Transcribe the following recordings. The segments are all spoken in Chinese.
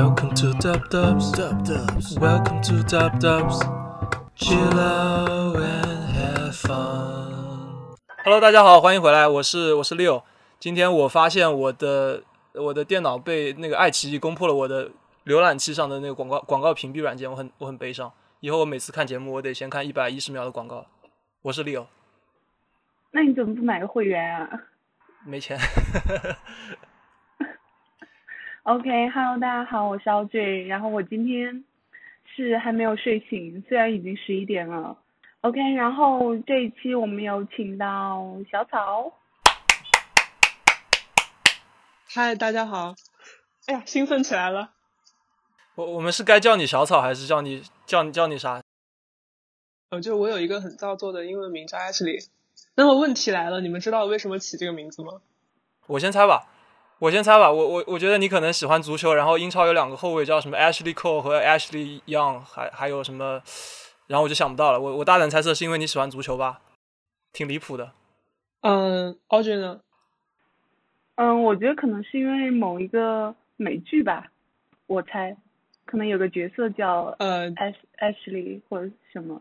Welcome to Dub Dubs. Dub Dubs. Welcome to Dub Dubs. Chill out and have fun. Hello，大家好，欢迎回来，我是我是 Leo。今天我发现我的我的电脑被那个爱奇艺攻破了我的浏览器上的那个广告广告屏蔽软件，我很我很悲伤。以后我每次看节目，我得先看一百一十秒的广告。我是 Leo，那你怎么不买个会员啊没钱。？OK，Hello，、大家好，我是 LJ，然后我今天是还没有睡醒，虽然已经十一点了。OK，然后这一期我们有请到小草，嗨，大家好！哎呀，兴奋起来了。我我们是该叫你小草，还是叫你叫你叫你啥？呃，就我有一个很造作的英文名叫 Ashley。那么问题来了，你们知道为什么起这个名字吗？我先猜吧，我先猜吧。我我我觉得你可能喜欢足球，然后英超有两个后卫叫什么 Ashley Cole 和 Ashley Young，还还有什么，然后我就想不到了。我我大胆猜测是因为你喜欢足球吧，挺离谱的。嗯，Audrey 呢？嗯，我觉得可能是因为某一个美剧吧，我猜，可能有个角色叫呃，Ash Ashley 或者什么。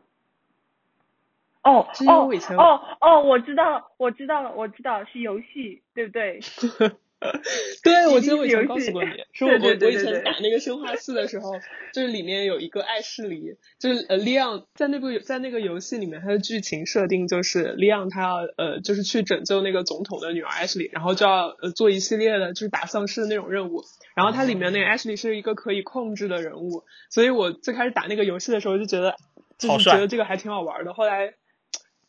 哦哦哦哦，我知道，我知道了，我知道是游戏，对不对？对，我记得我以前告诉过你，是我我我以前打那个生化四的时候，就是里面有一个艾士黎，就是呃利昂在那部在那个游戏里面，它的剧情设定就是利昂他要呃就是去拯救那个总统的女儿艾士黎，然后就要呃做一系列的就是打丧尸的那种任务，然后它里面那个艾士黎是一个可以控制的人物，所以我最开始打那个游戏的时候就觉得就是觉得这个还挺好玩的，后来。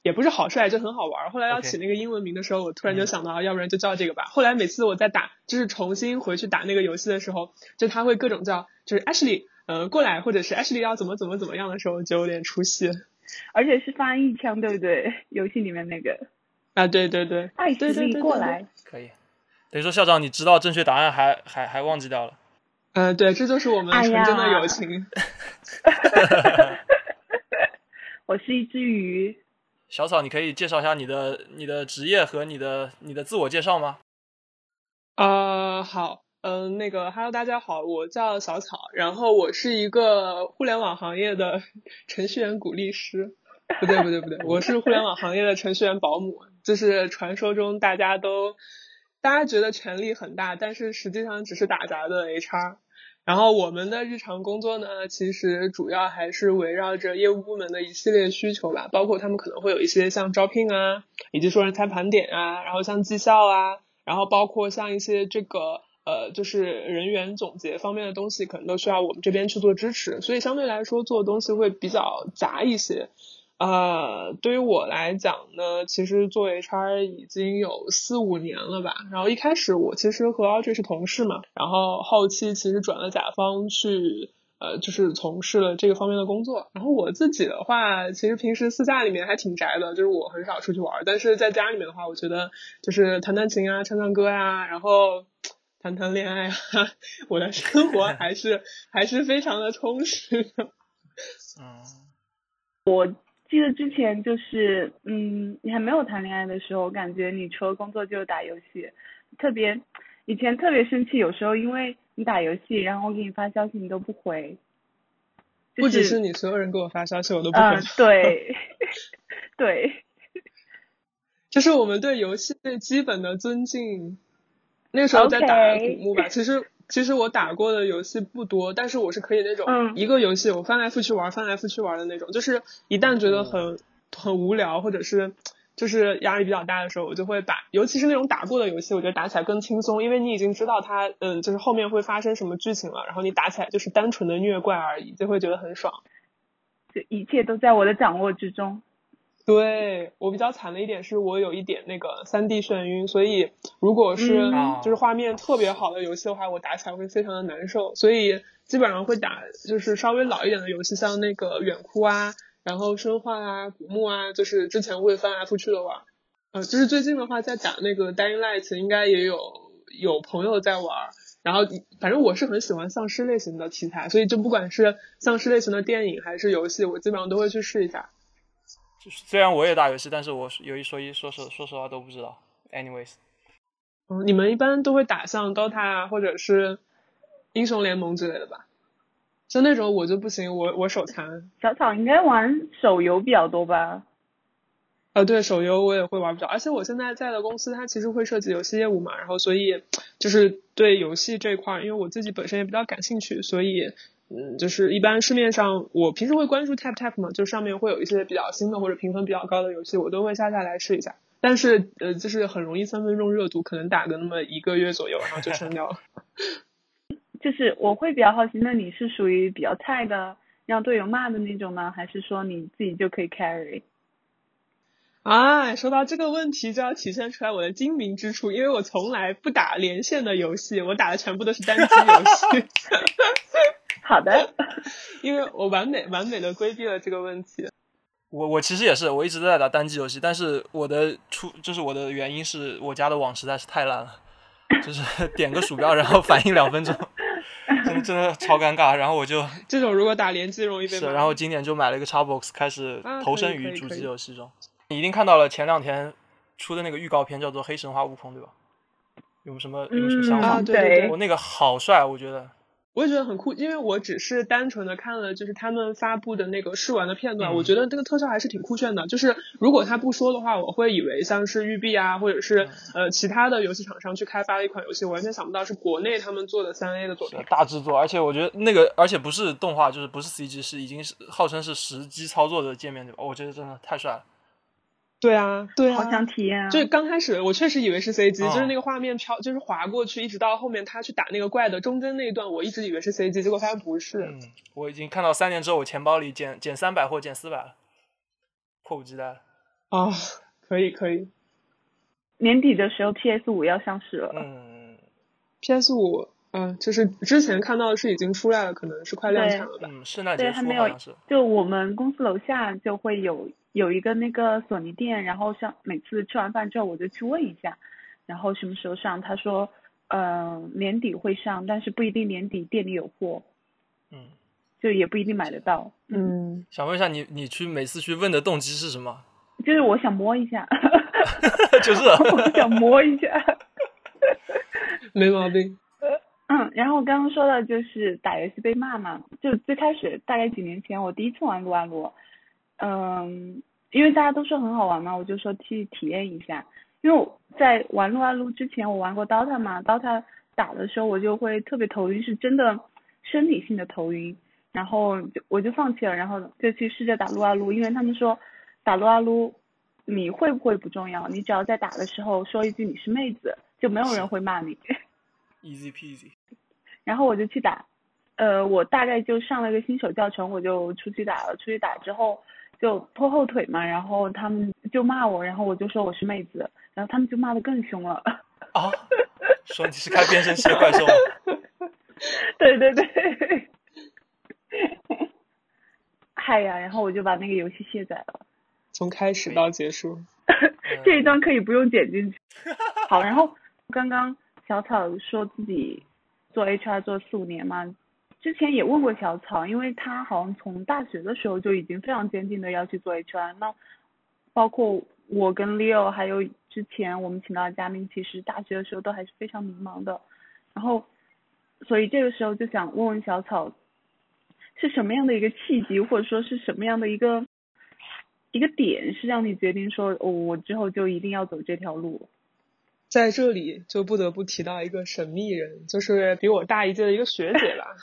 也不是好帅，就很好玩。后来要起那个英文名的时候，我突然就嗯想到，要不然就叫这个吧。后来每次我在打，就是重新回去打那个游戏的时候，就他会各种叫，就是 Ashley，呃，过来，或者是 Ashley 要怎么怎么怎么样的时候，就有点出戏而且是翻译腔，对不对？游戏里面那个啊。对对对，艾对斯利对对对过来，可以，等于说校长你知道正确答案还还还忘记掉了。呃，对，这就是我们哎纯真的友情。我是一只鱼。小草，你可以介绍一下你的你的职业和你的你的自我介绍吗？呃，好，嗯、那个，Hello，大家好，我叫小草，然后我是一个互联网行业的 程序员鼓励师，不对，不对，不对，我是互联网行业的程序员保姆，就是传说中大家都大家觉得权力很大，但是实际上只是打杂的 HR。然后我们的日常工作呢，其实主要还是围绕着业务部门的一系列需求吧，包括他们可能会有一些像招聘啊，以及说人才盘点啊，然后像绩效啊，然后包括像一些这个呃，就是人员总结方面的东西，可能都需要我们这边去做支持，所以相对来说做的东西会比较杂一些。呃，对于我来讲呢，其实做 HR 已经有四五年了吧。然后一开始我其实和 Audrey 是同事嘛，然后后期其实转了甲方去。呃，就是从事了这个方面的工作。然后我自己的话，其实平时私下里面还挺宅的，就是我很少出去玩儿。但是在家里面的话，我觉得就是弹弹琴啊、唱唱歌呀、然后谈谈恋爱啊，我的生活还是还是非常的充实的。嗯，记得之前就是，嗯，你还没有谈恋爱的时候，我感觉你除了工作就是打游戏，特别以前特别生气，有时候因为你打游戏，然后我给你发消息你都不回，就不只是你，所有人给我发消息我都不嗯、回。对，对，就是我们对游戏最基本的尊敬。那个时候在打古墓吧其实其实我打过的游戏不多，但是我是可以那种、嗯一个游戏我翻来覆去玩，翻来覆去玩的那种。就是一旦觉得很、很无聊，或者是就是压力比较大的时候，我就会把，尤其是那种打过的游戏，我觉得打起来更轻松，因为你已经知道它嗯就是后面会发生什么剧情了，然后你打起来就是单纯的虐怪而已，就会觉得很爽。就一切都在我的掌握之中。对我比较惨的一点是我有一点那个三 D 眩晕，所以如果是嗯就是画面特别好的游戏的话，我打起来会非常的难受，所以基本上会打就是稍微老一点的游戏，像那个远哭啊，然后生化啊、古墓啊，就是之前会翻来覆去的玩。呃，就是最近的话在打那个 Dying Light，应该也有有朋友在玩。然后，反正我是很喜欢丧尸类型的题材，所以就不管是丧尸类型的电影还是游戏，我基本上都会去试一下。就是虽然我也打游戏，但是我有一说一，说实说实话都不知道。Anyways，嗯，你们一般都会打像 DOTA 啊，或者是英雄联盟之类的吧。就那种我就不行，我我手残。小草应该玩手游比较多吧？呃，对，手游我也会玩不少，而且我现在在的公司它其实会涉及游戏业务嘛，然后所以就是对游戏这一块，因为我自己本身也比较感兴趣，所以嗯，就是一般市面上我平时会关注 Tap Tap 嘛，就上面会有一些比较新的或者评分比较高的游戏，我都会下下来试一下。但是呃，就是很容易三分钟热度，可能打个那么一个月左右，然后就删掉了。就是我会比较好奇，那你是属于比较菜的，让队友骂的那种呢，还是说你自己就可以 carry？啊，说到这个问题，就要体现出来我的精明之处，因为我从来不打连线的游戏，我打的全部都是单机游戏。好的，因为我完美完美的规避了这个问题。我我其实也是，我一直都在打单机游戏，但是我的出就是我的原因是我家的网实在是太烂了，就是 点个鼠标然后反应两分钟，真的真的超尴尬。然后我就 这种如果打联机容易被。是，然后今年就买了一个 Xbox，开始投身于主机游戏中。你一定看到了前两天出的那个预告片，叫做《黑神话：悟空》，对吧？有什么有什么想法？对对对，我那个好帅，我觉得。我也觉得很酷，因为我只是单纯的看了就是他们发布的那个试玩的片段，我觉得这个特效还是挺酷炫的。就是如果他不说的话，我会以为像是育碧啊，或者是呃其他的游戏厂商去开发的一款游戏，完全想不到是国内他们做的三 A 的作品。大制作，而且我觉得那个，而且不是动画，就是不是 CG，是已经是号称是实机操作的界面，对吧？我觉得真的太帅了。对啊，对啊，好想体验啊！就是刚开始我确实以为是 CG，就是那个画面飘，就是划过去，一直到后面他去打那个怪的中间那一段，我一直以为是 CG，结果发现不是。嗯，我已经看到三年之后我钱包里减减三百或减四百了，迫不及待了。啊，可以可以。年底的时候 PS 五要上市了。嗯，PS 五，嗯，就是之前看到是已经出来了，可能是快量产了吧？嗯，圣诞节对，还没有。就我们公司楼下就会有。有一个那个索尼店，然后像每次吃完饭之后我就去问一下，然后什么时候上？他说，嗯，年底会上，但是不一定年底店里有货，嗯，就也不一定买得到。嗯，想问一下你，你去每次去问的动机是什么？就是我想摸一下，就是 我想摸一下，没毛病。嗯，然后我刚刚说的就是打游戏被骂嘛，就最开始大概几年前我第一次玩撸啊撸。嗯，因为大家都说很好玩嘛，我就说去体验一下。因为我在玩撸啊撸之前，我玩过 DOTA 嘛，DOTA 打的时候我就会特别头晕，是真的生理性的头晕，然后就我就放弃了，然后就去试着打撸啊撸，因为他们说打撸啊撸你会不会不重要，你只要在打的时候说一句你是妹子，就没有人会骂你。Easy peasy。然后我就去打，呃，我大概就上了个新手教程，我就出去打了，出去打之后。就拖后腿嘛，然后他们就骂我，然后我就说我是妹子，然后他们就骂的更凶了。啊？说你是开变声器的怪兽？对对对。嗨呀，然后我就把那个游戏卸载了。从开始到结束。这一段可以不用剪进去。好，然后刚刚小草说自己做 HR 做四五年嘛。之前也问过小草，因为他好像从大学的时候就已经非常坚定的要去做 HR。那包括我跟 Leo，还有之前我们请到的嘉宾，其实大学的时候都还是非常迷茫的。然后，所以这个时候就想问问小草，是什么样的一个契机，或者说是什么样的一个一个点，是让你决定说，我之后就一定要走这条路？在这里就不得不提到一个神秘人，就是比我大一届的一个学姐吧。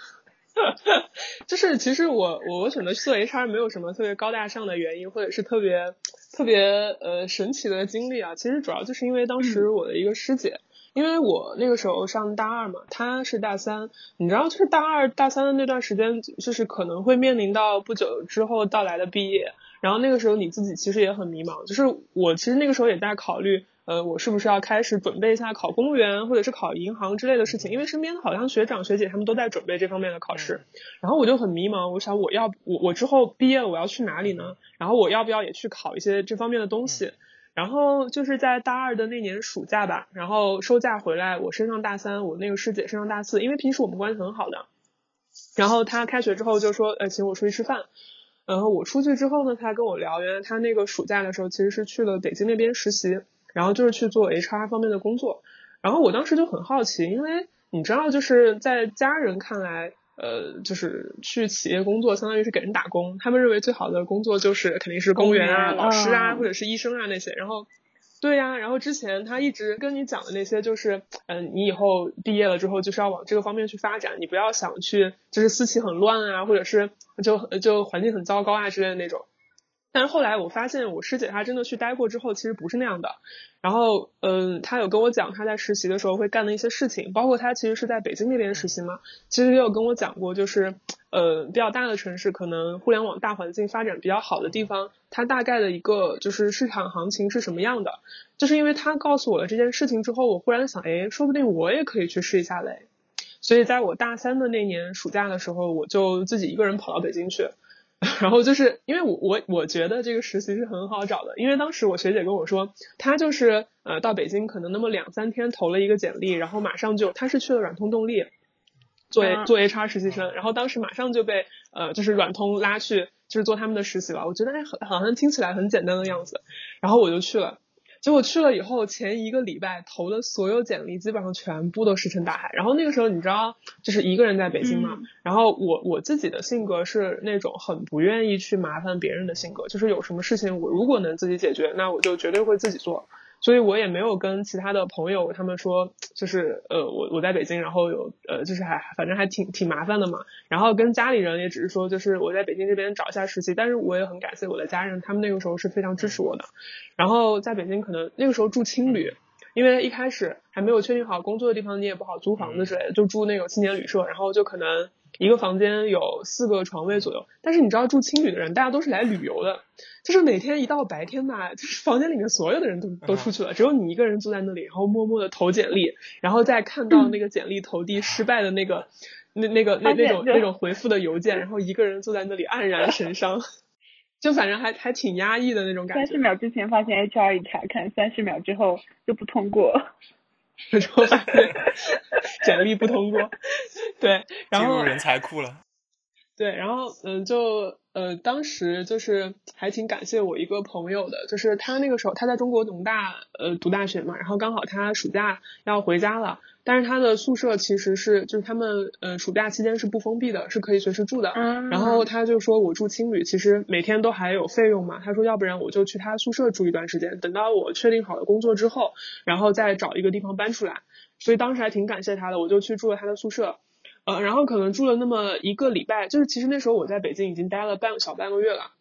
就是其实我我选择做 HR 没有什么特别高大上的原因，或者是特别特别呃神奇的经历啊。其实主要就是因为当时我的一个师姐，因为我那个时候上大二嘛，她是大三，你知道，就是大二大三的那段时间，就是可能会面临到不久之后到来的毕业，然后那个时候你自己其实也很迷茫。就是我其实那个时候也在考虑。呃，我是不是要开始准备一下考公务员或者是考银行之类的事情？因为身边好像学长学姐他们都在准备这方面的考试，然后我就很迷茫。我想我要我我之后毕业了我要去哪里呢？然后我要不要也去考一些这方面的东西？然后就是在大二的那年暑假吧，然后收假回来，我升上大三，我那个师姐升上大四，因为平时我们关系很好的。然后她开学之后就说，呃，请我出去吃饭。然后我出去之后呢，她跟我聊，原来她那个暑假的时候其实是去了北京那边实习。然后就是去做 HR 方面的工作，然后我当时就很好奇，因为你知道，就是在家人看来，呃，就是去企业工作，相当于是给人打工。他们认为最好的工作就是肯定是公务员啊、老师啊，或者是医生啊那些。然后，对呀，然后之前他一直跟你讲的那些，就是嗯，你以后毕业了之后就是要往这个方面去发展，你不要想去就是私企很乱啊，或者是就就环境很糟糕啊之类的那种。但是后来我发现，我师姐她真的去待过之后，其实不是那样的。然后，嗯，她有跟我讲她在实习的时候会干的一些事情，包括她其实是在北京那边实习嘛，其实也有跟我讲过，就是呃比较大的城市，可能互联网大环境发展比较好的地方，它大概的一个就是市场行情是什么样的。就是因为她告诉我了这件事情之后，我忽然想，哎，说不定我也可以去试一下嘞。所以在我大三的那年暑假的时候，我就自己一个人跑到北京去。然后就是因为我我我觉得这个实习是很好找的，因为当时我学姐跟我说，她就是呃到北京可能那么两三天投了一个简历，然后马上就她是去了软通动力做做 HR 实习生，然后当时马上就被呃就是软通拉去就是做他们的实习了，我觉得哎好像听起来很简单的样子，然后我就去了。结果去了以后，前一个礼拜投的所有简历基本上全部都石沉大海。然后那个时候你知道，就是一个人在北京嘛。然后我我自己的性格是那种很不愿意去麻烦别人的性格，就是有什么事情我如果能自己解决，那我就绝对会自己做。所以我也没有跟其他的朋友他们说，就是呃我我在北京，然后有呃就是还反正还挺挺麻烦的嘛。然后跟家里人也只是说，就是我在北京这边找一下实习。但是我也很感谢我的家人，他们那个时候是非常支持我的。然后在北京可能那个时候住青旅，因为一开始还没有确定好工作的地方，你也不好租房子之类的，就住那种青年旅社，然后就可能。一个房间有四个床位左右，但是你知道住青旅的人，大家都是来旅游的，就是每天一到白天吧，就是房间里面所有的人都都出去了，只有你一个人坐在那里，然后默默的投简历，然后再看到那个简历投递失败的那个那那个那那种那种回复的邮件，然后一个人坐在那里黯然神伤，就反正还还挺压抑的那种感觉。三十秒之前发现 HR 已查看，三十秒之后就不通过。然后发现简历不通过，对，然后进入人才库了。对，然后嗯，就呃，当时就是还挺感谢我一个朋友的，就是他那个时候他在中国农大呃读大学嘛，然后刚好他暑假要回家了。但是他的宿舍其实是，就是他们呃暑假期间是不封闭的，是可以随时住的。嗯。然后他就说，我住青旅，其实每天都还有费用嘛。他说，要不然我就去他宿舍住一段时间，等到我确定好了工作之后，然后再找一个地方搬出来。所以当时还挺感谢他的，我就去住了他的宿舍。呃，然后可能住了那么一个礼拜，就是其实那时候我在北京已经待了半小半个月了。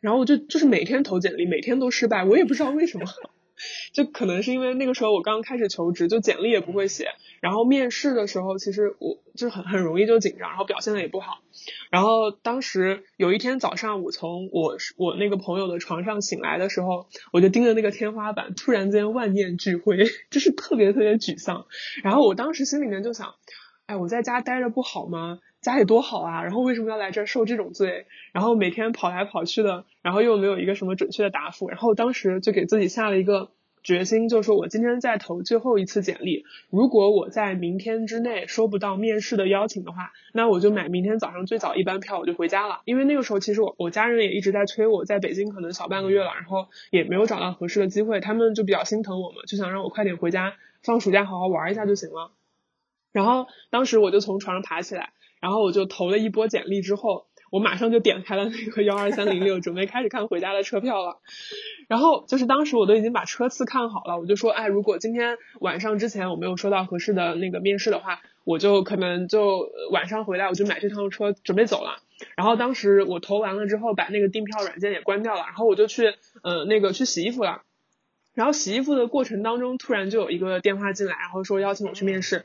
然后我就就是每天投简历，每天都失败，我也不知道为什么。就可能是因为那个时候我刚开始求职，就简历也不会写，然后面试的时候其实我就很很容易就紧张，然后表现的也不好。然后当时有一天早上，我从我我那个朋友的床上醒来的时候，我就盯着那个天花板，突然间万念俱灰，就是特别特别沮丧。然后我当时心里面就想，哎，我在家待着不好吗？家里多好啊，然后为什么要来这儿受这种罪？然后每天跑来跑去的，然后又没有一个什么准确的答复。然后当时就给自己下了一个决心，就是说我今天再投最后一次简历。如果我在明天之内收不到面试的邀请的话，那我就买明天早上最早一班票，我就回家了。因为那个时候其实我我家人也一直在催我，在北京可能小半个月了，然后也没有找到合适的机会，他们就比较心疼我们，就想让我快点回家放暑假好好玩一下就行了。然后当时我就从床上爬起来。然后我就投了一波简历，之后我马上就点开了那个幺二三零六，准备开始看回家的车票了。然后就是当时我都已经把车次看好了，我就说，哎，如果今天晚上之前我没有收到合适的那个面试的话，我就可能就晚上回来我就买这趟车准备走了。然后当时我投完了之后，把那个订票软件也关掉了，然后我就去呃那个去洗衣服了。然后洗衣服的过程当中，突然就有一个电话进来，然后说邀请我去面试。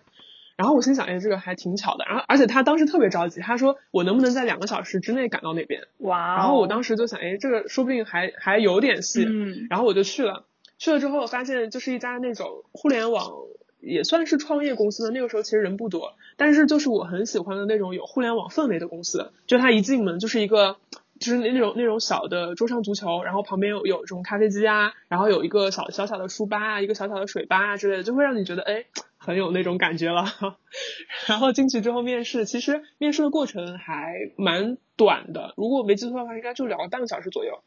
然后我心想，哎，这个还挺巧的。然后，而且他当时特别着急，他说我能不能在两个小时之内赶到那边？哇！然后我当时就想，哎，这个说不定还还有点戏。嗯。然后我就去了，去了之后发现就是一家那种互联网也算是创业公司的。那个时候其实人不多，但是就是我很喜欢的那种有互联网氛围的公司。就他一进门就是一个就是那种那种小的桌上足球，然后旁边有有这种咖啡机啊，然后有一个小小小的书吧啊，一个小小的水吧啊之类的，就会让你觉得哎。很有那种感觉了，然后进去之后面试，其实面试的过程还蛮短的，如果我没记错的话，应该就聊了半个小时左右。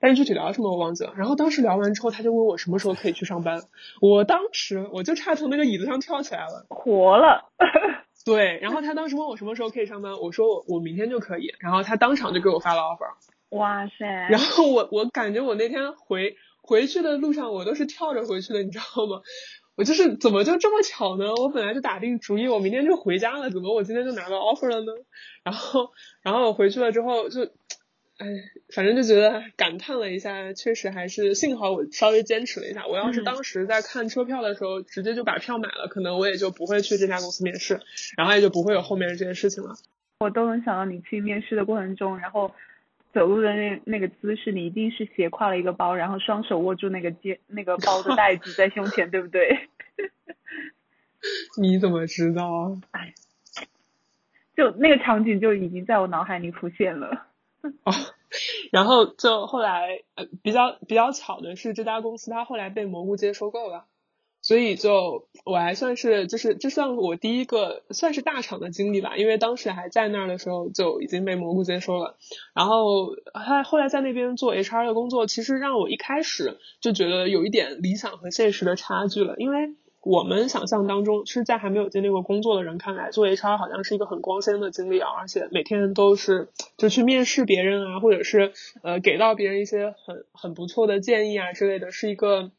但是具体聊什么我忘记了。然后当时聊完之后，他就问我什么时候可以去上班，我当时我就差从那个椅子上跳起来了，活了。对，然后他当时问我什么时候可以上班，我说我我明天就可以，然后他当场就给我发了 offer。哇塞！然后我我感觉我那天回回去的路上，我都是跳着回去的，你知道吗？我就是怎么就这么巧呢？我本来就打定主意，我明天就回家了，怎么我今天就拿到 offer 了呢？然后然后我回去了之后就。哎，反正就觉得感叹了一下，确实还是幸好我稍微坚持了一下。我要是当时在看车票的时候直接就把票买了，可能我也就不会去这家公司面试，然后也就不会有后面的这些事情了。我都能想到你去面试的过程中，然后走路的那那个姿势，你一定是斜挎了一个包，然后双手握住那个肩那个包的袋子在胸前，对不对？你怎么知道？哎，就那个场景就已经在我脑海里浮现了。哦，然后就后来呃比较比较巧的是这家公司它后来被蘑菇街收购了，所以就我还算是就是这算我第一个算是大厂的经历吧，因为当时还在那儿的时候就已经被蘑菇接收了，然后他后来在那边做 HR 的工作，其实让我一开始就觉得有一点理想和现实的差距了，因为。我们想象当中，是在还没有经历过工作的人看来，做 HR 好像是一个很光鲜的经历啊，而且每天都是就去面试别人啊，或者是呃给到别人一些很很不错的建议啊之类的，是一个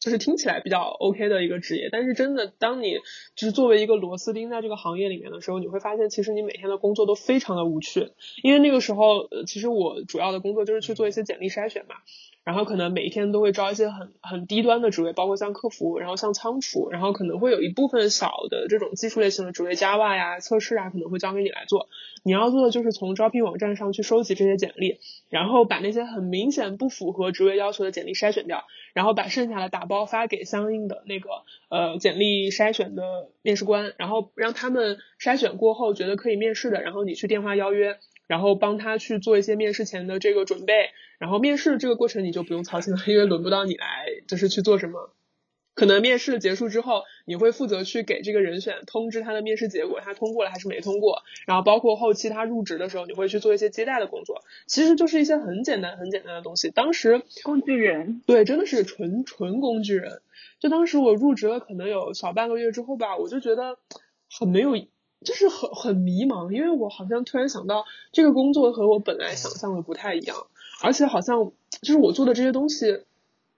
就是听起来比较 OK 的一个职业。但是真的，当你就是作为一个螺丝钉在这个行业里面的时候，你会发现，其实你每天的工作都非常的无趣。因为那个时候，呃，其实我主要的工作就是去做一些简历筛选嘛。然后可能每一天都会招一些很很低端的职位，包括像客服，然后像仓储，然后可能会有一部分小的这种技术类型的职位，Java 呀、测试啊，可能会交给你来做。你要做的就是从招聘网站上去收集这些简历，然后把那些很明显不符合职位要求的简历筛选掉，然后把剩下的打包发给相应的那个呃简历筛选的面试官，然后让他们筛选过后觉得可以面试的，然后你去电话邀约。然后帮他去做一些面试前的这个准备，然后面试这个过程你就不用操心了，因为轮不到你来，就是去做什么。可能面试结束之后，你会负责去给这个人选通知他的面试结果，他通过了还是没通过。然后包括后期他入职的时候，你会去做一些接待的工作，其实就是一些很简单很简单的东西。当时工具人，对，真的是纯纯工具人。就当时我入职了可能有小半个月之后吧，我就觉得很没有。就是很很迷茫，因为我好像突然想到，这个工作和我本来想象的不太一样，而且好像就是我做的这些东西，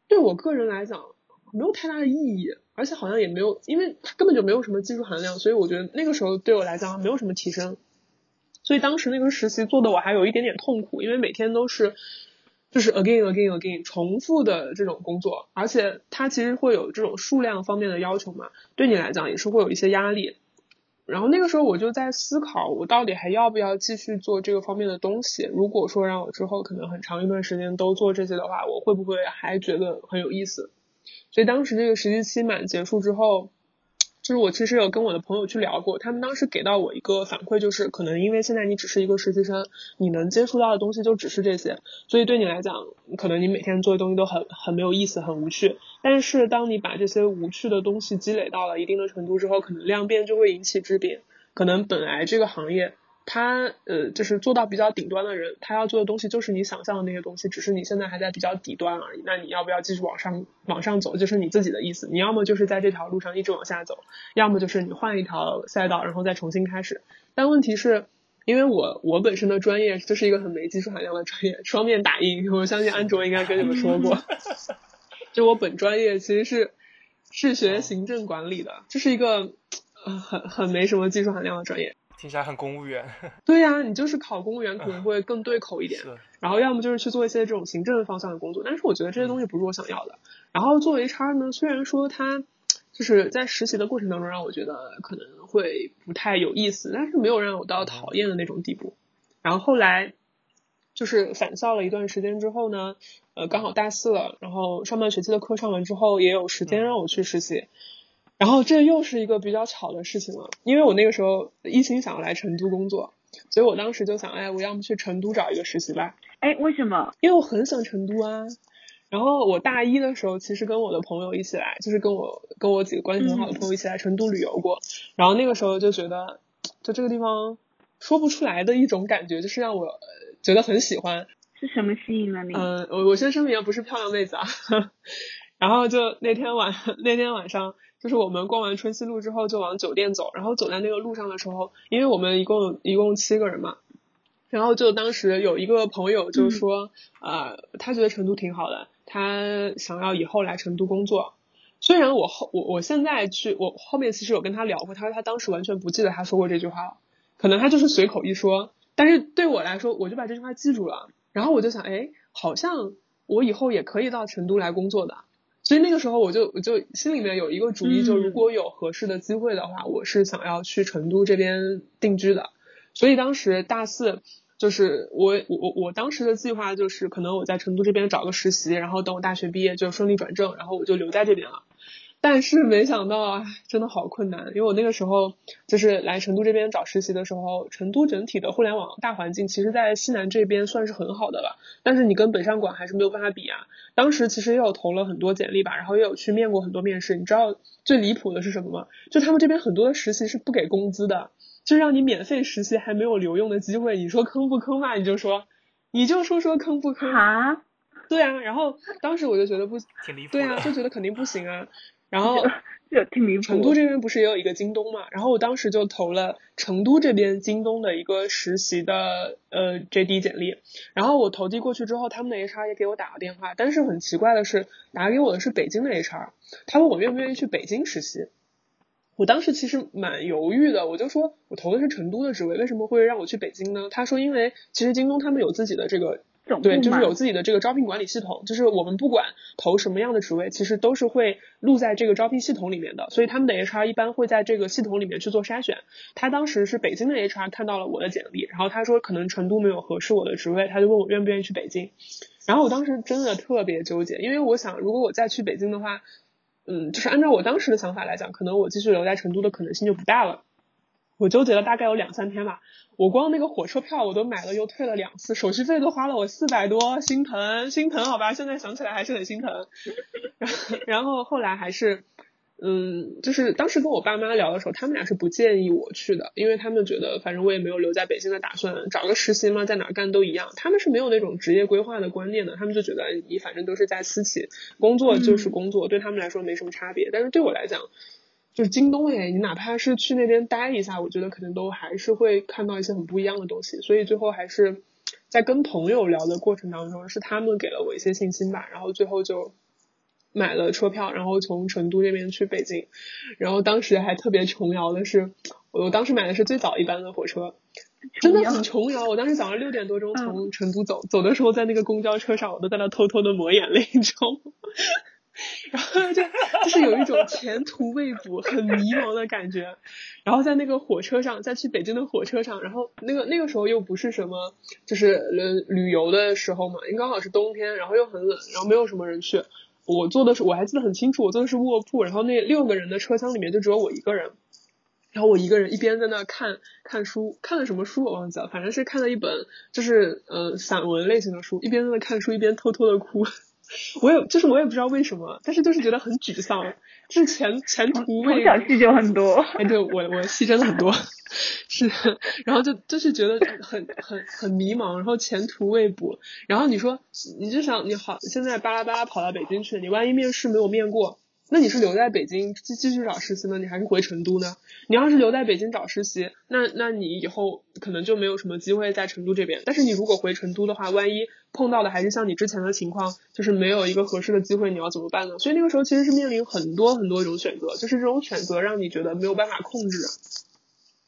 对我个人来讲没有太大的意义，而且好像也没有，因为它根本就没有什么技术含量，所以我觉得那个时候对我来讲没有什么提升，所以当时那个实习做的我还有一点点痛苦，因为每天都是就是 again again again 重复的这种工作，而且它其实会有这种数量方面的要求嘛，对你来讲也是会有一些压力。然后那个时候我就在思考，我到底还要不要继续做这个方面的东西？如果说让我之后可能很长一段时间都做这些的话，我会不会还觉得很有意思？所以当时这个实习期满结束之后。就是我其实有跟我的朋友去聊过，他们当时给到我一个反馈，就是可能因为现在你只是一个实习生，你能接触到的东西就只是这些，所以对你来讲，可能你每天做的东西都很很没有意思，很无趣。但是当你把这些无趣的东西积累到了一定的程度之后，可能量变就会引起质变，可能本来这个行业。他呃，就是做到比较顶端的人，他要做的东西就是你想象的那些东西，只是你现在还在比较底端而已。那你要不要继续往上往上走，就是你自己的意思。你要么就是在这条路上一直往下走，要么就是你换一条赛道，然后再重新开始。但问题是，因为我我本身的专业就是一个很没技术含量的专业，双面打印。我相信安卓应该跟你们说过，就我本专业其实是是学行政管理的，这是一个很很没什么技术含量的专业。听起来很公务员。对呀，你就是考公务员可能会更对口一点。然后要么就是去做一些这种行政方向的工作，但是我觉得这些东西不是我想要的。然后作为 HR 呢，虽然说他就是在实习的过程当中让我觉得可能会不太有意思，但是没有让我到讨厌的那种地步。然后后来就是返校了一段时间之后呢，呃，刚好大四了，然后上半学期的课上完之后，也有时间让我去实习。然后这又是一个比较巧的事情了，因为我那个时候一心想要来成都工作，所以我当时就想，哎，我要么去成都找一个实习吧。哎，为什么？因为我很想成都啊。然后我大一的时候，其实跟我的朋友一起来，就是跟我跟我几个关系很好的朋友一起来成都旅游过。然后那个时候就觉得，就这个地方说不出来的一种感觉，就是让我觉得很喜欢。是什么吸引了你？嗯，我我先声明不是漂亮妹子啊。然后就那天晚那天晚上，就是我们逛完春熙路之后就往酒店走，然后走在那个路上的时候，因为我们一共一共七个人嘛，然后就当时有一个朋友就说，呃，他觉得成都挺好的，他想要以后来成都工作。虽然我后我我现在去我后面其实有跟他聊过，他说他当时完全不记得他说过这句话了，可能他就是随口一说。但是对我来说，我就把这句话记住了。然后我就想，哎，好像我以后也可以到成都来工作的。所以那个时候我就我就心里面有一个主意，就如果有合适的机会的话，我是想要去成都这边定居的。所以当时大四，就是我我我我当时的计划就是，可能我在成都这边找个实习，然后等我大学毕业就顺利转正，然后我就留在这边了。但是没想到啊，真的好困难，因为我那个时候就是来成都这边找实习的时候，成都整体的互联网大环境，其实在西南这边算是很好的了，但是你跟北上广还是没有办法比啊。当时其实也有投了很多简历吧，然后也有去面过很多面试。你知道最离谱的是什么吗？就他们这边很多的实习是不给工资的，就让你免费实习还没有留用的机会。你说坑不坑嘛？你就说，你就说说坑不坑啊？对啊，然后当时我就觉得不，挺离谱。对啊，就觉得肯定不行啊。然后，成都这边不是也有一个京东嘛？然后我当时就投了成都这边京东的一个实习的呃 JD 简历。然后我投递过去之后，他们的 HR 也给我打了电话。但是很奇怪的是，打给我的是北京的 HR，他问我愿不愿意去北京实习。我当时其实蛮犹豫的，我就说我投的是成都的职位，为什么会让我去北京呢？他说因为其实京东他们有自己的这个。对，就是有自己的这个招聘管理系统，就是我们不管投什么样的职位，其实都是会录在这个招聘系统里面的，所以他们的 HR 一般会在这个系统里面去做筛选。他当时是北京的 HR 看到了我的简历，然后他说可能成都没有合适我的职位，他就问我愿不愿意去北京。然后我当时真的特别纠结，因为我想如果我再去北京的话，嗯，就是按照我当时的想法来讲，可能我继续留在成都的可能性就不大了。我纠结了大概有两三天吧，我光那个火车票我都买了又退了两次，手续费都花了我四百多，心疼心疼，好吧，现在想起来还是很心疼。然后后来还是，嗯，就是当时跟我爸妈聊的时候，他们俩是不建议我去的，因为他们觉得反正我也没有留在北京的打算，找个实习嘛，在哪干都一样，他们是没有那种职业规划的观念的，他们就觉得你反正都是在私企工作就是工作，对他们来说没什么差别，但是对我来讲。就是京东哎，你哪怕是去那边待一下，我觉得可能都还是会看到一些很不一样的东西。所以最后还是在跟朋友聊的过程当中，是他们给了我一些信心吧。然后最后就买了车票，然后从成都这边去北京。然后当时还特别琼瑶的是，我当时买的是最早一班的火车，真的很琼瑶。我当时早上六点多钟从成都走，走的时候在那个公交车上，我都在那偷偷的抹眼泪，你知道吗？然后就就是有一种前途未卜、很迷茫的感觉。然后在那个火车上，在去北京的火车上，然后那个那个时候又不是什么就是旅旅游的时候嘛，因为刚好是冬天，然后又很冷，然后没有什么人去。我坐的是我还记得很清楚，我坐的是卧铺，然后那六个人的车厢里面就只有我一个人。然后我一个人一边在那看看书，看了什么书我忘记了，反正是看了一本就是呃散文类型的书，一边在那看书一边偷偷的哭。我也就是我也不知道为什么，但是就是觉得很沮丧，就是前前途未。从小戏就很多。哎，对我我戏真的很多，是，然后就就是觉得很很很迷茫，然后前途未卜，然后你说你就想你好，现在巴拉巴拉跑到北京去，你万一面试没有面过。那你是留在北京继继续找实习呢，你还是回成都呢？你要是留在北京找实习，那那你以后可能就没有什么机会在成都这边。但是你如果回成都的话，万一碰到的还是像你之前的情况，就是没有一个合适的机会，你要怎么办呢？所以那个时候其实是面临很多很多种选择，就是这种选择让你觉得没有办法控制，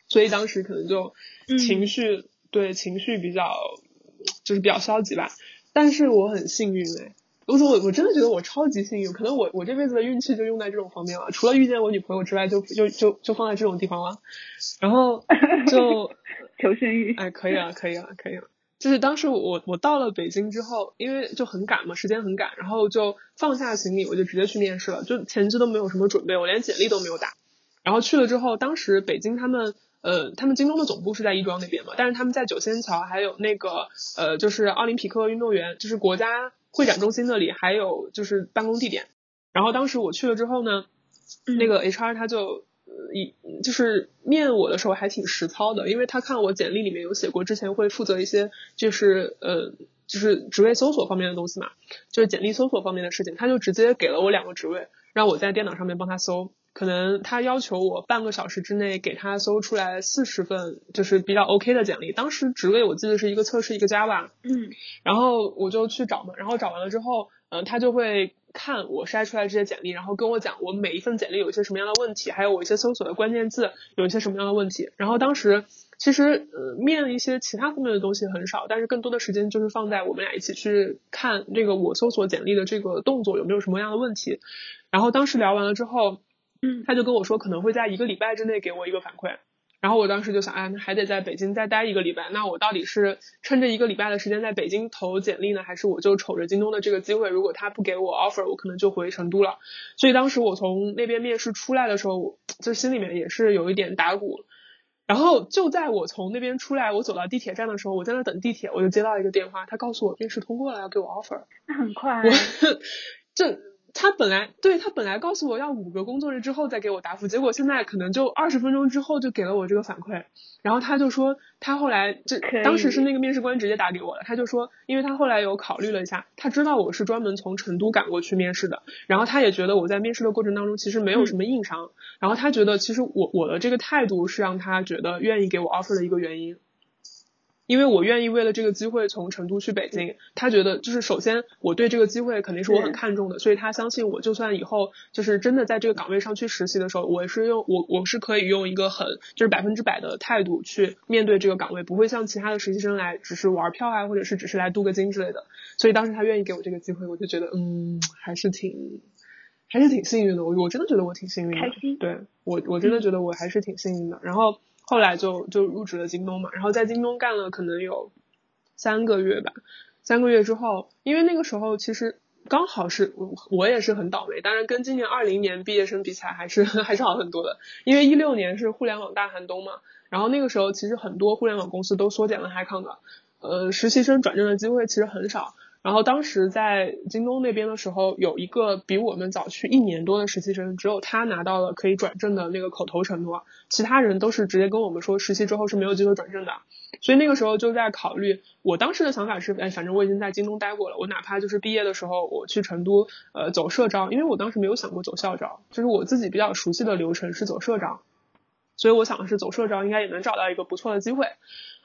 所以当时可能就情绪对情绪比较就是比较消极吧。但是我很幸运哎。我说我我真的觉得我超级幸运，可能我我这辈子的运气就用在这种方面了。除了遇见我女朋友之外，就就就就放在这种地方了。然后 就求生欲，哎，可以啊，可以啊，可以啊。就是当时我我到了北京之后，因为就很赶嘛，时间很赶，然后就放下行李，我就直接去面试了，就前期都没有什么准备，我连简历都没有打。然后去了之后，当时北京他们呃，他们京东的总部是在亦庄那边嘛，但是他们在九仙桥还有那个呃，就是奥林匹克运动员，就是国家。会展中心那里还有就是办公地点，然后当时我去了之后呢，那个 HR 他就一就是面我的时候还挺实操的，因为他看我简历里面有写过之前会负责一些就是呃就是职位搜索方面的东西嘛，就是简历搜索方面的事情，他就直接给了我两个职位，让我在电脑上面帮他搜。可能他要求我半个小时之内给他搜出来四十份，就是比较 OK 的简历。当时职位我记得是一个测试，一个 Java。嗯，然后我就去找嘛，然后找完了之后，嗯，他就会看我筛出来这些简历，然后跟我讲我每一份简历有一些什么样的问题，还有我一些搜索的关键字有一些什么样的问题。然后当时其实呃面一些其他方面的东西很少，但是更多的时间就是放在我们俩一起去看这个我搜索简历的这个动作有没有什么样的问题。然后当时聊完了之后。嗯，他就跟我说可能会在一个礼拜之内给我一个反馈，然后我当时就想，哎，那还得在北京再待一个礼拜，那我到底是趁这一个礼拜的时间在北京投简历呢，还是我就瞅着京东的这个机会，如果他不给我 offer，我可能就回成都了。所以当时我从那边面试出来的时候，就心里面也是有一点打鼓。然后就在我从那边出来，我走到地铁站的时候，我在那等地铁，我就接到一个电话，他告诉我面试通过了，要给我 offer。那很快。我这。他本来对他本来告诉我要五个工作日之后再给我答复，结果现在可能就二十分钟之后就给了我这个反馈。然后他就说他后来就当时是那个面试官直接打给我了，他就说，因为他后来有考虑了一下，他知道我是专门从成都赶过去面试的，然后他也觉得我在面试的过程当中其实没有什么硬伤，然后他觉得其实我我的这个态度是让他觉得愿意给我 offer 的一个原因。因为我愿意为了这个机会从成都去北京，他觉得就是首先我对这个机会肯定是我很看重的，所以他相信我就算以后就是真的在这个岗位上去实习的时候，我是用我我是可以用一个很就是百分之百的态度去面对这个岗位，不会像其他的实习生来只是玩票啊，或者是只是来镀个金之类的。所以当时他愿意给我这个机会，我就觉得嗯还是挺还是挺幸运的，我我真的觉得我挺幸运的。对我我真的觉得我还是挺幸运的，然后。后来就就入职了京东嘛，然后在京东干了可能有三个月吧。三个月之后，因为那个时候其实刚好是我我也是很倒霉，当然跟今年二零年毕业生比起来还是 还是好很多的。因为一六年是互联网大寒冬嘛，然后那个时候其实很多互联网公司都缩减了 hi 康的，呃，实习生转正的机会其实很少。然后当时在京东那边的时候，有一个比我们早去一年多的实习生，只有他拿到了可以转正的那个口头承诺，其他人都是直接跟我们说实习之后是没有机会转正的。所以那个时候就在考虑，我当时的想法是，哎，反正我已经在京东待过了，我哪怕就是毕业的时候我去成都，呃，走社招，因为我当时没有想过走校招，就是我自己比较熟悉的流程是走社招，所以我想的是走社招应该也能找到一个不错的机会。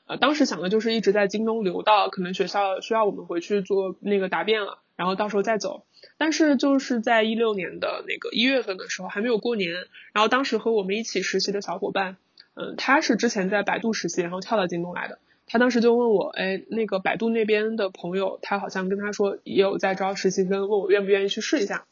呃，当时想的就是一直在京东留到可能学校需要我们回去做那个答辩了，然后到时候再走。但是就是在一六年的那个一月份的时候，还没有过年，然后当时和我们一起实习的小伙伴，嗯，他是之前在百度实习，然后跳到京东来的。他当时就问我，哎，那个百度那边的朋友，他好像跟他说也有在招实习生，问我愿不愿意去试一下。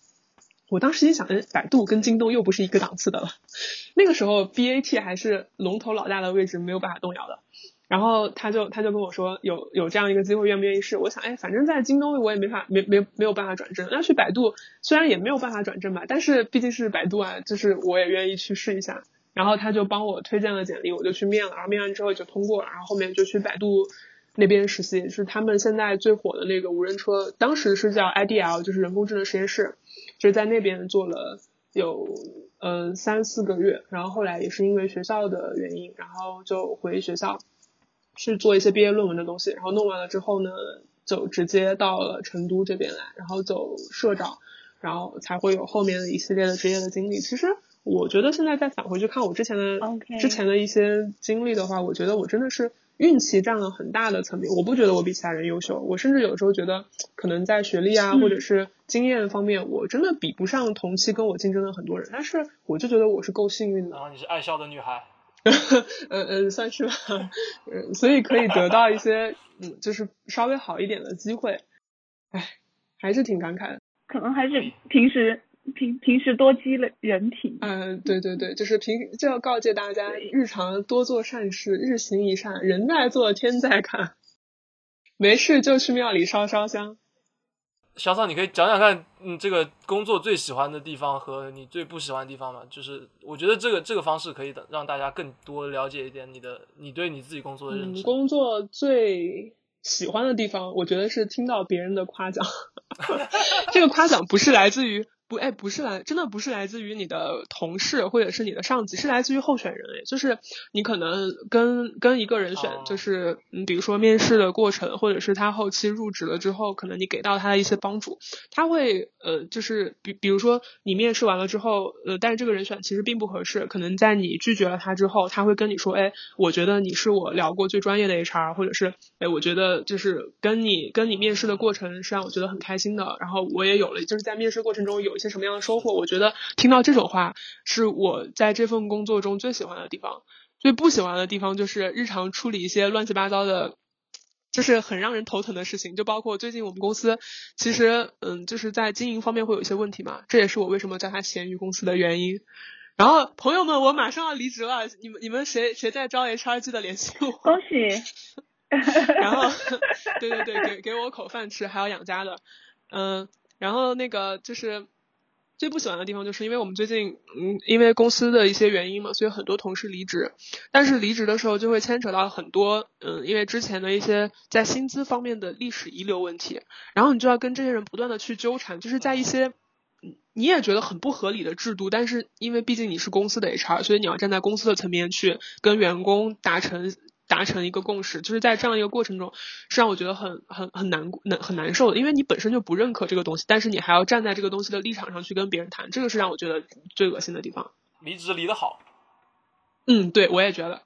我当时一想，哎，百度跟京东又不是一个档次的了。那个时候 BAT 还是龙头老大的位置，没有办法动摇的。然后他就他就跟我说有有这样一个机会愿不愿意试？我想哎，反正在京东我也没法没没没有办法转正，那去百度虽然也没有办法转正吧，但是毕竟是百度啊，就是我也愿意去试一下。然后他就帮我推荐了简历，我就去面了，然后面完之后就通过了，然后后面就去百度那边实习，是他们现在最火的那个无人车，当时是叫 IDL，就是人工智能实验室，就是在那边做了有嗯三四个月，然后后来也是因为学校的原因，然后就回学校。去做一些毕业论文的东西，然后弄完了之后呢，就直接到了成都这边来，然后走社长，然后才会有后面的一系列的职业的经历。其实我觉得现在再返回去看我之前的之前的一些经历的话，我觉得我真的是运气占了很大的层面。我不觉得我比其他人优秀，我甚至有时候觉得可能在学历啊或者是经验方面，我真的比不上同期跟我竞争的很多人。但是我就觉得我是够幸运的。然后你是爱笑的女孩。嗯嗯，算是吧，嗯，所以可以得到一些，嗯，就是稍微好一点的机会，唉，还是挺感慨的。可能还是平时平平时多积累人品。嗯，对对对，就是平就要告诫大家，日常多做善事，日行一善，人在做天在看，没事就去庙里烧烧香。小草，你可以讲讲看，嗯，这个工作最喜欢的地方和你最不喜欢的地方吗？就是我觉得这个这个方式可以的，让大家更多了解一点你的，你对你自己工作的认知。工作最喜欢的地方，我觉得是听到别人的夸奖。这个夸奖不是来自于不，哎，不是来，真的不是来自于你的同事或者是你的上级，是来自于候选人。哎，就是你可能跟跟一个人选，就是嗯，比如说面试的过程，或者是他后期入职了之后，可能你给到他的一些帮助，他会呃，就是比比如说你面试完了之后，呃，但是这个人选其实并不合适，可能在你拒绝了他之后，他会跟你说，哎，我觉得你是我聊过最专业的 HR，或者是哎，我觉得就是跟你跟你面试的过程是让我觉得很开心的，然后我也有了就是在面试过程中有。一些什么样的收获？我觉得听到这种话是我在这份工作中最喜欢的地方。最不喜欢的地方就是日常处理一些乱七八糟的，就是很让人头疼的事情。就包括最近我们公司，其实嗯，就是在经营方面会有一些问题嘛。这也是我为什么叫他咸鱼公司的原因。然后朋友们，我马上要离职了，你们你们谁谁在招 HR 记得联系我。恭喜。然后，对对对，给给我口饭吃，还要养家的。嗯，然后那个就是。最不喜欢的地方就是因为我们最近，嗯，因为公司的一些原因嘛，所以很多同事离职。但是离职的时候就会牵扯到很多，嗯，因为之前的一些在薪资方面的历史遗留问题，然后你就要跟这些人不断的去纠缠，就是在一些，嗯你也觉得很不合理的制度，但是因为毕竟你是公司的 HR，所以你要站在公司的层面去跟员工达成。达成一个共识，就是在这样一个过程中，是让我觉得很很很难难很难受的，因为你本身就不认可这个东西，但是你还要站在这个东西的立场上去跟别人谈，这个是让我觉得最恶心的地方。离职离得好。嗯，对，我也觉得。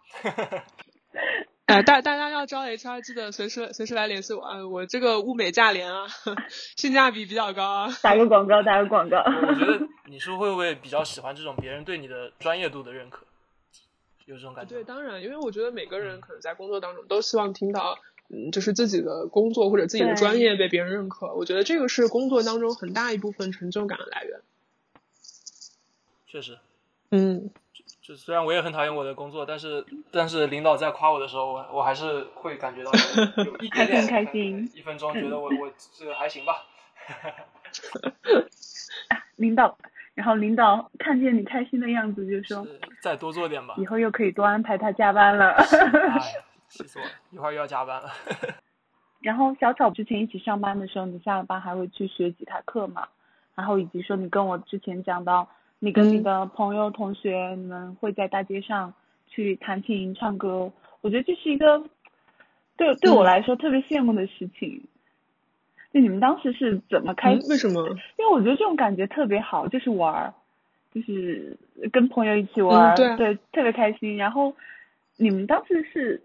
哎，大大家要招 HR，记得随时随时来联系我啊！我这个物美价廉啊，性价比比较高啊。打个广告，打个广告。我觉得你是会不会比较喜欢这种别人对你的专业度的认可？有这种感觉，对，当然，因为我觉得每个人可能在工作当中都希望听到，嗯，就是自己的工作或者自己的专业被别人认可。我觉得这个是工作当中很大一部分成就感的来源。确实，嗯，就虽然我也很讨厌我的工作，但是但是领导在夸我的时候，我我还是会感觉到有一点点 开心，一分钟觉得我我这个还行吧。领导。然后领导看见你开心的样子，就说：“再多做点吧。”以后又可以多安排他加班了。气死我了！一会儿又要加班了。然后小草之前一起上班的时候，你下了班还会去学吉他课嘛？然后以及说你跟我之前讲到，你跟你的朋友同学，你们会在大街上去弹琴唱歌。我觉得这是一个对对我来说特别羡慕的事情。就你们当时是怎么开？为什么？因为我觉得这种感觉特别好，就是玩儿，就是跟朋友一起玩，对，特别开心。然后你们当时是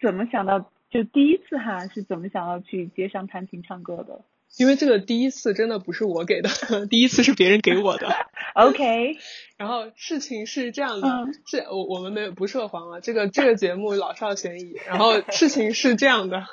怎么想到？就第一次哈，是怎么想到去街上弹琴唱歌的？因为这个第一次真的不是我给的，第一次是别人给我的。OK。然后事情是这样的，是我我们没有不涉黄啊，这个这个节目老少咸宜。然后事情是这样的，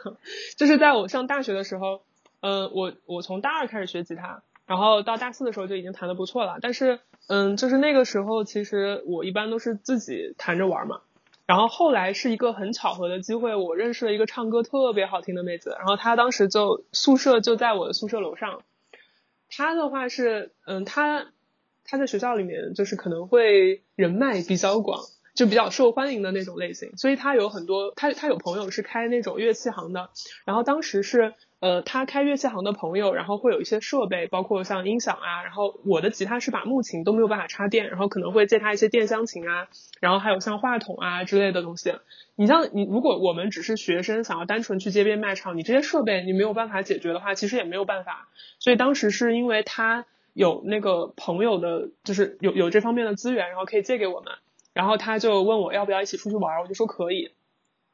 就是在我上大学的时候。嗯，我我从大二开始学吉他，然后到大四的时候就已经弹的不错了。但是，嗯，就是那个时候，其实我一般都是自己弹着玩嘛。然后后来是一个很巧合的机会，我认识了一个唱歌特别好听的妹子，然后她当时就宿舍就在我的宿舍楼上。她的话是，嗯，她她在学校里面就是可能会人脉比较广，就比较受欢迎的那种类型，所以他有很多，他他有朋友是开那种乐器行的，然后当时是。呃，他开乐器行的朋友，然后会有一些设备，包括像音响啊，然后我的吉他是把木琴都没有办法插电，然后可能会借他一些电箱琴啊，然后还有像话筒啊之类的东西。你像你，如果我们只是学生，想要单纯去街边卖唱，你这些设备你没有办法解决的话，其实也没有办法。所以当时是因为他有那个朋友的，就是有有这方面的资源，然后可以借给我们，然后他就问我要不要一起出去玩，我就说可以。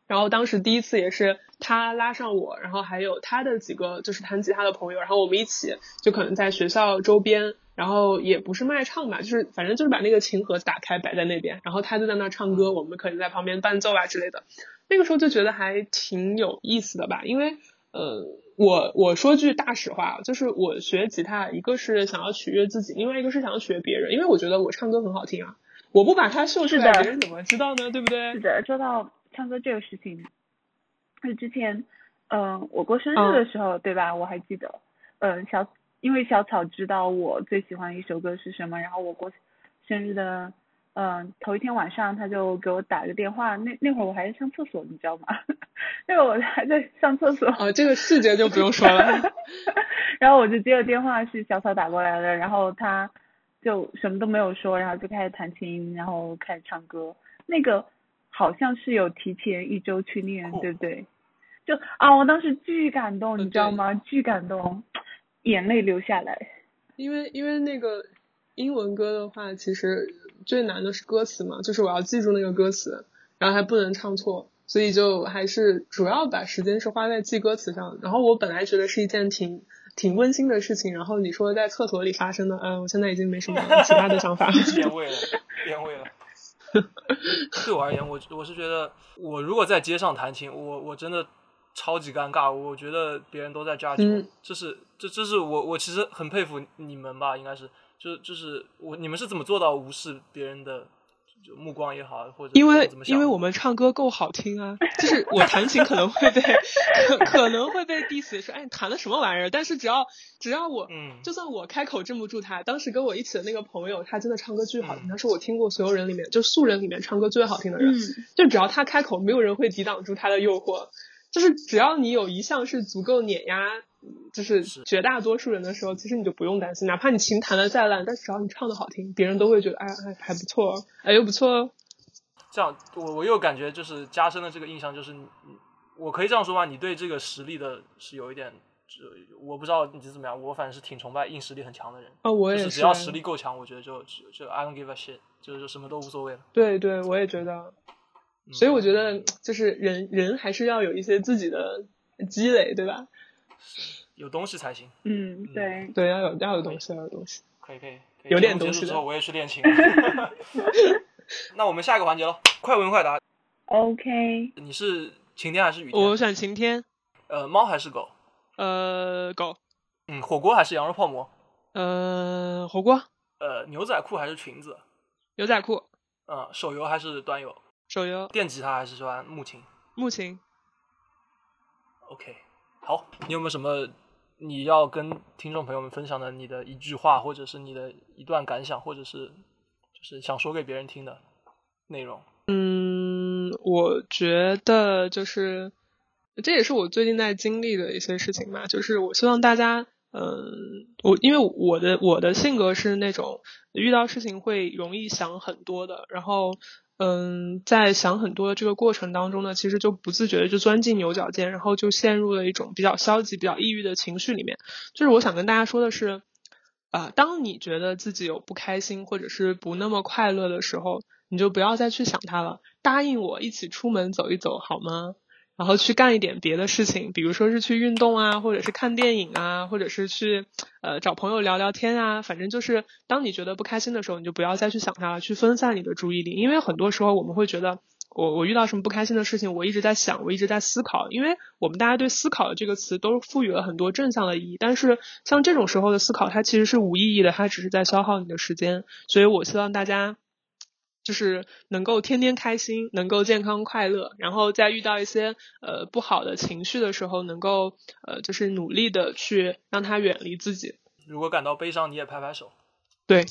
然后当时第一次也是他拉上我，然后还有他的几个就是弹吉他的朋友，然后我们一起就可能在学校周边，然后也不是卖唱吧，就是反正就是把那个琴盒打开摆在那边，然后他就在那唱歌，我们可以在旁边伴奏啊之类的。那个时候就觉得还挺有意思的吧，因为呃，我我说句大实话，就是我学吉他一个是想要取悦自己，另外一个是想要取悦别人，因为我觉得我唱歌很好听啊，我不把它秀出来，别人怎么知道呢？对不对？是的，说到。唱歌这个事情，就之前，嗯，我过生日的时候，对吧？我还记得，嗯，小因为小草知道我最喜欢一首歌是什么，然后我过生日的，嗯，头一天晚上他就给我打个电话，那那会儿我还在上厕所，你知道吗？那会儿我还在上厕所。哦，这个细节就不用说了。然后我就接了电话，是小草打过来的，然后他就什么都没有说，然后就开始弹琴，然后开始唱歌。那个好像是有提前一周去练，酷对不对？就啊，我当时巨感动，你知道吗？巨感动，眼泪流下来。因为因为那个英文歌的话，其实最难的是歌词嘛，就是我要记住那个歌词，然后还不能唱错，所以就还是主要把时间是花在记歌词上。然后我本来觉得是一件挺挺温馨的事情，然后你说在厕所里发生的，嗯、我现在已经没什么其他的想法。变味了，变味了。对我而言，我我是觉得，我如果在街上弹琴，我我真的超级尴尬。我觉得别人都在 judge 我，嗯这是这这是我我其实很佩服你们吧，应该是就就是我你们是怎么做到无视别人的就目光也好，或者因为怎么想因为我们唱歌够好听啊，就是我弹琴可能会被 可可能会被 diss 说，哎，你弹的什么玩意儿？但是只要只要我，嗯就算我开口镇不住他，当时跟我一起的那个朋友，他真的唱歌巨好听，嗯他是我听过所有人里面就素人里面唱歌最好听的人，嗯，就只要他开口，没有人会抵挡住他的诱惑。就是只要你有一项是足够碾压，嗯就是是绝大多数人的时候，其实你就不用担心，哪怕你琴弹的再烂，但只要你唱的好听，别人都会觉得，哎哎还不错哦，哎又不错哦。这样，我我又感觉就是加深了这个印象，就是我可以这样说吧，你对这个实力的是有一点，就我不知道你是怎么样，我反正是挺崇拜硬实力很强的人，哦，我也就是只要实力够强，我觉得就就就 I don't give a shit，就就什么都无所谓了。对对，我也觉得，所以我觉得就是人人还是要有一些自己的积累，对吧？有东西才行，嗯，对，对，要有要有东西，要有东西。可以可以，可以有点东西之后我也去练琴。那我们下一个环节了，快问快答，OK，你是晴天还是雨天？我选晴天，呃，猫还是狗？呃，狗，嗯，火锅还是羊肉泡馍？呃，火锅，呃，牛仔裤还是裙子？牛仔裤，呃，手游还是端游？手游，电吉他还是喜欢木琴木琴。？OK，好，你有没有什么你要跟听众朋友们分享的你的一句话，或者是你的一段感想，或者是就是想说给别人听的内容？嗯，我觉得就是，这也是我最近在经历的一些事情嘛。就是我希望大家，嗯，我因为我的我的性格是那种遇到事情会容易想很多的，然后，嗯，在想很多的这个过程当中呢，其实就不自觉的就钻进牛角尖，然后就陷入了一种比较消极、比较抑郁的情绪里面。就是我想跟大家说的是，啊、当你觉得自己有不开心或者是不那么快乐的时候，你就不要再去想它了。答应我一起出门走一走好吗？然后去干一点别的事情，比如说是去运动啊，或者是看电影啊，或者是去呃找朋友聊聊天啊。反正就是当你觉得不开心的时候，你就不要再去想它了，去分散你的注意力。因为很多时候我们会觉得。我我遇到什么不开心的事情，我一直在想，我一直在思考，因为我们大家对“思考”的这个词都赋予了很多正向的意义，但是像这种时候的思考，它其实是无意义的，它只是在消耗你的时间。所以我希望大家就是能够天天开心，能够健康快乐，然后在遇到一些呃不好的情绪的时候，能够呃就是努力的去让它远离自己。如果感到悲伤，你也拍拍手。对，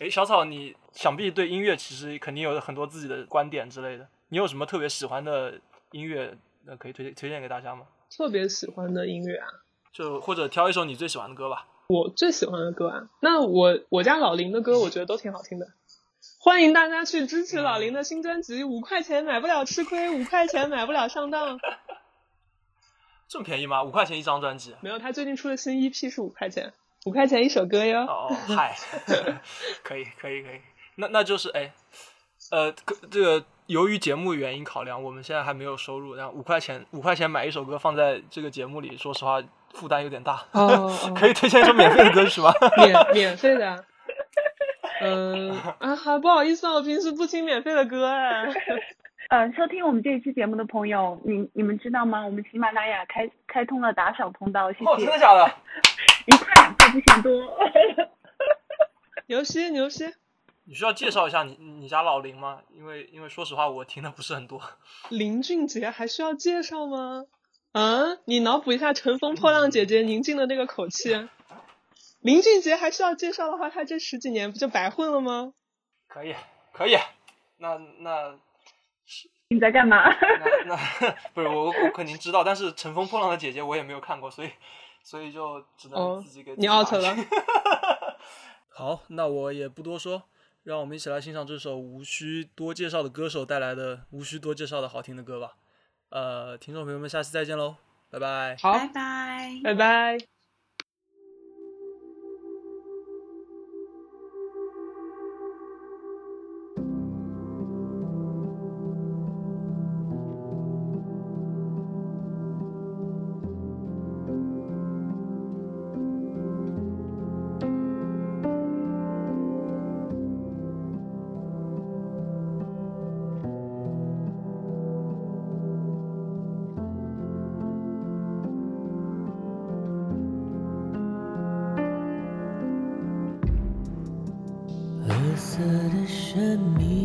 哎，小草，你想必对音乐其实肯定有很多自己的观点之类的。你有什么特别喜欢的音乐，呃，可以推荐推荐给大家吗？特别喜欢的音乐啊，就或者挑一首你最喜欢的歌吧。我最喜欢的歌啊，那我我家老林的歌，我觉得都挺好听的。欢迎大家去支持老林的新专辑，五块钱买不了吃亏，五块钱买不了上当。这么便宜吗？五块钱一张专辑？没有，他最近出的新 EP 是五块钱，五块钱一首歌哟。哦，嗨，可以，可以，可以。那那就是哎，呃，这个由于节目原因考量，我们现在还没有收入，然后五块钱五块钱买一首歌放在这个节目里，说实话负担有点大。哦哦可以推荐一首免费的歌曲吗？免免费的啊。嗯 啊哈，不好意思啊，我平时不听免费的歌哎。呃，收听我们这一期节目的朋友，你你们知道吗？我们喜马拉雅开开通了打赏通道，谢哦，谢真。的假的？一块两块不嫌多。牛西牛西，你需要介绍一下你你家老林吗？因为因为说实话，我听的不是很多。林俊杰还需要介绍吗？啊，你脑补一下《乘风破浪姐姐》宁静的那个口气。林俊杰还需要介绍的话，他这十几年不就白混了吗？可以，可以。那那 你在干嘛？那那不是我我肯定知道，但是《乘风破浪的姐姐》我也没有看过，所以所以就只能哦自己给自你 out 了去 好，那我也不多说，让我们一起来欣赏这首无需多介绍的歌手带来的无需多介绍的好听的歌吧。呃，听众朋友们，下期再见喽，拜拜。好，拜拜。拜拜。色的神秘